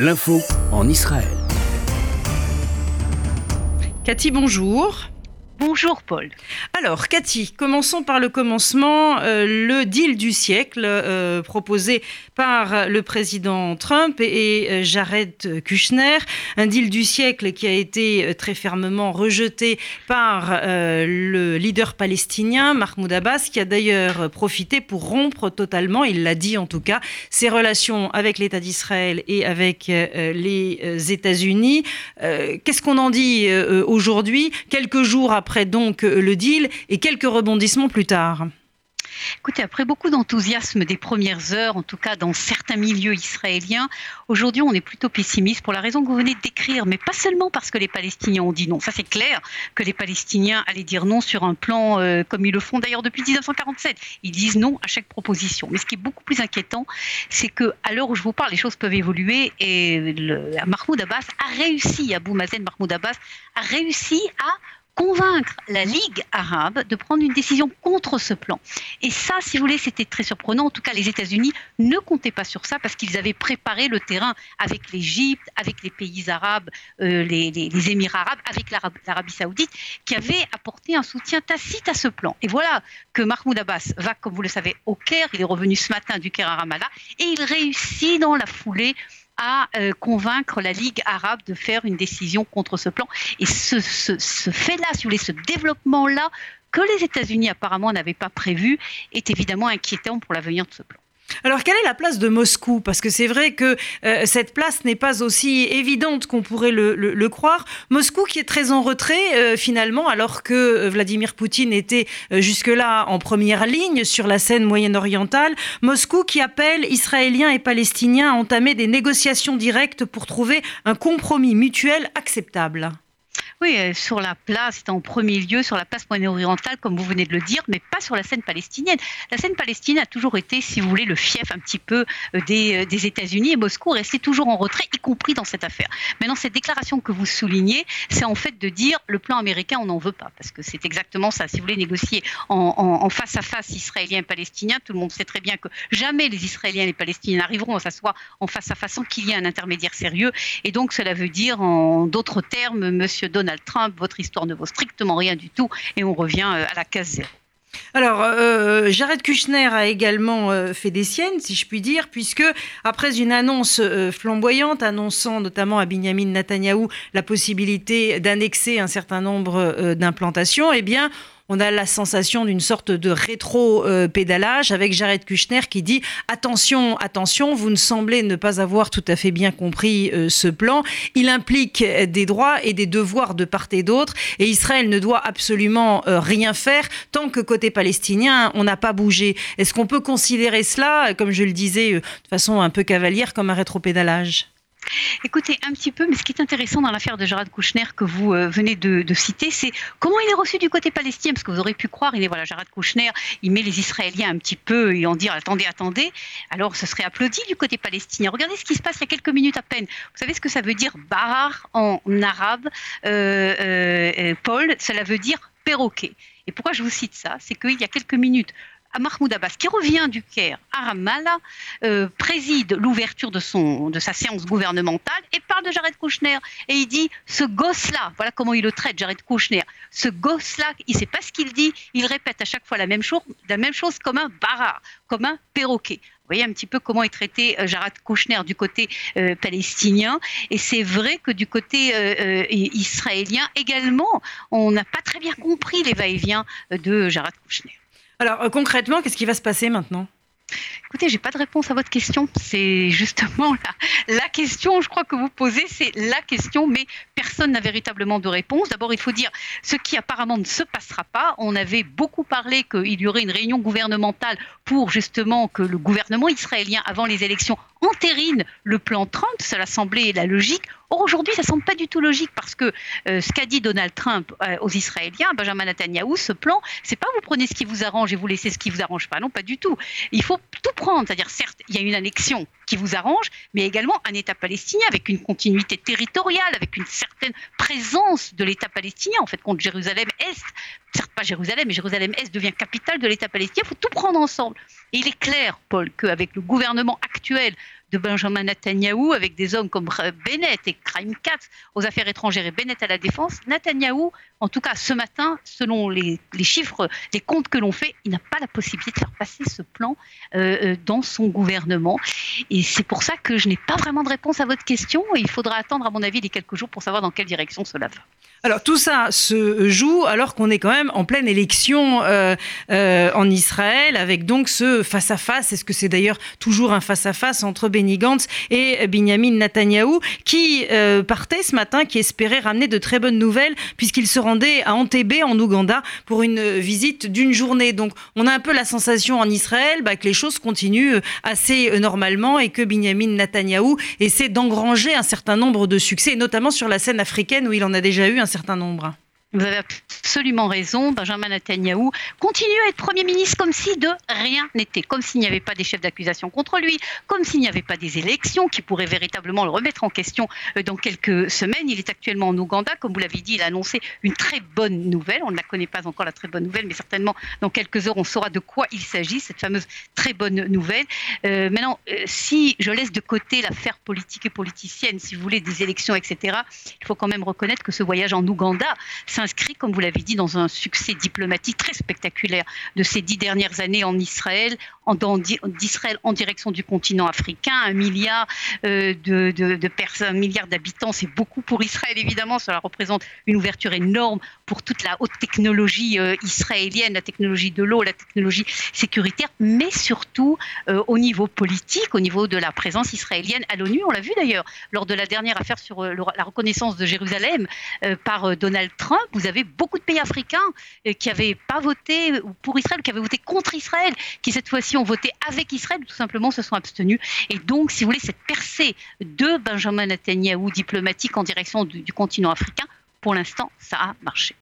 L'info en Israël. Cathy, bonjour. Bonjour Paul. Alors Cathy, commençons par le commencement. Euh, le deal du siècle euh, proposé par le président Trump et, euh, Jared Kushner. Un deal du siècle qui a été très fermement rejeté par le leader palestinien Mahmoud Abbas, qui a d'ailleurs profité pour rompre totalement, il l'a dit en tout cas, ses relations avec l'État d'Israël et avec les États-Unis. Qu'est-ce qu'on en dit aujourd'hui, quelques jours après après donc euh, le deal et quelques rebondissements plus tard. Écoutez, après beaucoup d'enthousiasme des premières heures, en tout cas dans certains milieux israéliens, aujourd'hui on est plutôt pessimiste pour la raison que vous venez de décrire, mais pas seulement parce que les Palestiniens ont dit non. Ça c'est clair que les Palestiniens allaient dire non sur un plan euh, comme ils le font d'ailleurs depuis 1947. Ils disent non à chaque proposition. Mais ce qui est beaucoup plus inquiétant, c'est que à l'heure où je vous parle, les choses peuvent évoluer et Mahmoud Abbas a réussi, Abou Mazen Mahmoud Abbas a réussi à convaincre la Ligue arabe de prendre une décision contre ce plan. Et ça, si vous voulez, c'était très surprenant. En tout cas, les États-Unis ne comptaient pas sur ça parce qu'ils avaient préparé le terrain avec l'Égypte, avec les pays arabes, euh, les, Émirats arabes, avec l'Arabie saoudite, qui avaient apporté un soutien tacite à ce plan. Et voilà que Mahmoud Abbas va, comme vous le savez, au Caire. Il est revenu ce matin du Caire à Ramallah et il réussit dans la foulée à euh, convaincre la Ligue arabe de faire une décision contre ce plan. Et ce, fait-là, ce développement-là, que les États-Unis apparemment n'avaient pas prévu, est évidemment inquiétant pour l'avenir de ce plan. Alors, quelle est la place de Moscou? Parce que c'est vrai que euh, cette place n'est pas aussi évidente qu'on pourrait le, croire. Moscou qui est très en retrait, euh, finalement, alors que euh, Vladimir Poutine était jusque-là en première ligne sur la scène moyen-orientale. Moscou qui appelle Israéliens et Palestiniens à entamer des négociations directes pour trouver un compromis mutuel acceptable. Oui, euh, sur la place, en premier lieu sur la place moyen-orientale, comme vous venez de le dire, mais pas sur la scène palestinienne. La scène palestinienne a toujours été, si vous voulez, le fief un petit peu euh, des, euh, des États-Unis et Moscou restait toujours en retrait, y compris dans cette affaire. Maintenant, cette déclaration que vous soulignez, c'est en fait de dire le plan américain, on n'en veut pas, parce que c'est exactement ça. Si vous voulez négocier en, face à face israélien palestinien, tout le monde sait très bien que jamais les Israéliens et les Palestiniens n'arriveront à s'asseoir en face à face sans qu'il y ait un intermédiaire sérieux. Et donc, cela veut dire, en d'autres termes, Monsieur Donald Trump, votre histoire ne vaut strictement rien du tout et on revient euh, à la case zéro. Alors, euh, Jared Kushner a également euh, fait des siennes, si je puis dire, puisque après une annonce flamboyante, annonçant notamment à Benjamin Netanyahou la possibilité d'annexer un certain nombre d'implantations, eh bien, on a la sensation d'une sorte de rétro-pédalage avec Jared Kushner qui dit attention, attention, vous ne semblez ne pas avoir tout à fait bien compris euh, ce plan. Il implique des droits et des devoirs de part et d'autre et Israël ne doit absolument euh, rien faire tant que côté palestinien, on n'a pas bougé. Est-ce qu'on peut considérer cela, comme je le disais euh, de façon un peu cavalière, comme un rétro-pédalage? Écoutez, un petit peu, mais ce qui est intéressant dans l'affaire de Jared Kouchner que vous euh, venez de, citer, c'est comment il est reçu du côté palestinien, parce que vous aurez pu croire, il est voilà, Jared Kouchner, il met les Israéliens un petit peu et en dire attendez, attendez, alors ce serait applaudi du côté palestinien. Regardez ce qui se passe il y a quelques minutes à peine. Vous savez ce que ça veut dire bar en arabe, euh, euh, Paul Cela veut dire perroquet. Et pourquoi je vous cite ça? C'est qu'il y a quelques minutes, Mahmoud Abbas, qui revient du Caire à Ramallah, euh, préside l'ouverture de, sa séance gouvernementale et parle de Jared Kushner. Et il dit Ce gosse-là, voilà comment il le traite, Jared Kushner, ce gosse-là, il ne sait pas ce qu'il dit, il répète à chaque fois la même chose, la même chose comme un barar, comme un perroquet. Vous voyez un petit peu comment est traité euh, Jared Kushner du côté euh, palestinien. Et c'est vrai que du côté israélien également, on n'a pas très bien compris les va-et-vient de Jared Kushner. Alors euh, concrètement, qu'est-ce qui va se passer maintenant? Écoutez, j'ai pas de réponse à votre question. C'est justement la, la, question, je crois que vous posez, c'est la question, mais personne n'a véritablement de réponse. D'abord, il faut dire ce qui apparemment ne se passera pas. On avait beaucoup parlé qu'il y aurait une réunion gouvernementale pour justement que le gouvernement israélien, avant les élections, entérine le plan Trump. Cela semblait la logique. Or, aujourd'hui, ça semble pas du tout logique parce que euh, ce qu'a dit Donald Trump euh, aux Israéliens, Benjamin Netanyahu, ce plan, c'est pas vous prenez ce qui vous arrange et vous laissez ce qui vous arrange pas. Non, pas du tout. Il faut tout prendre. C'est-à-dire, certes, il y a une annexion qui vous arrange, mais également un État palestinien avec une continuité territoriale, avec une certaine présence de l'État palestinien, en fait, contre Jérusalem-Est. Certes, pas Jérusalem, mais Jérusalem-Est devient capitale de l'État palestinien. Il faut tout prendre ensemble. Et il est clair, Paul, qu'avec le gouvernement actuel de Benjamin Netanyahou avec des hommes comme Bennett et Crime Katz aux affaires étrangères et Bennett à la défense, Netanyahou, en tout cas ce matin, selon les, chiffres, les comptes que l'on fait, il n'a pas la possibilité de faire passer ce plan euh, euh, dans son gouvernement. Et c'est pour ça que je n'ai pas vraiment de réponse à votre question. il faudra attendre, à mon avis, les quelques jours pour savoir dans quelle direction cela va. Alors tout ça se joue alors qu'on est quand même en pleine élection euh, en Israël, avec donc ce face-à-face. Est-ce que c'est d'ailleurs toujours un face-à-face entre Benny Gantz et Benjamin Netanyahou, qui euh, partait ce matin, qui espérait ramener de très bonnes nouvelles, puisqu'il se rendait à Entebbe, en Ouganda, pour une visite d'une journée. Donc on a un peu la sensation en Israël bah, que les choses continuent assez normalement et que Benjamin Netanyahou essaie d'engranger un certain nombre de succès, notamment sur la scène africaine où il en a déjà eu un certain nombre. Vous avez absolument raison. Benjamin Netanyahu continue à être Premier ministre comme si de rien n'était, comme s'il n'y avait pas des chefs d'accusation contre lui, comme s'il n'y avait pas des élections qui pourraient véritablement le remettre en question euh, dans quelques semaines. Il est actuellement en Ouganda. Comme vous l'avez dit, il a annoncé une très bonne nouvelle. On ne la connaît pas encore, la très bonne nouvelle, mais certainement dans quelques heures, on saura de quoi il s'agit, cette fameuse très bonne nouvelle. Euh, maintenant, euh, si je laisse de côté l'affaire politique et politicienne, si vous voulez, des élections, etc., il faut quand même reconnaître que ce voyage en Ouganda, s'inscrit, comme vous l'avez dit, dans un succès diplomatique très spectaculaire de ces dix dernières années en Israël, d'Israël en direction du continent africain, un milliard euh, de, personnes, un milliard d'habitants, c'est beaucoup pour Israël évidemment, cela représente une ouverture énorme pour toute la haute technologie euh, israélienne, la technologie de l'eau, la technologie sécuritaire, mais surtout euh, au niveau politique, au niveau de la présence israélienne à l'ONU. On l'a vu d'ailleurs lors de la dernière affaire sur la reconnaissance de Jérusalem par Donald Trump. Vous avez beaucoup de pays africains qui n'avaient pas voté pour Israël, qui avaient voté contre Israël, qui cette fois-ci ont voté avec Israël, tout simplement se sont abstenus. Et donc, si vous voulez, cette percée de Benjamin Netanyahu diplomatique en direction du continent africain, pour l'instant, ça a marché.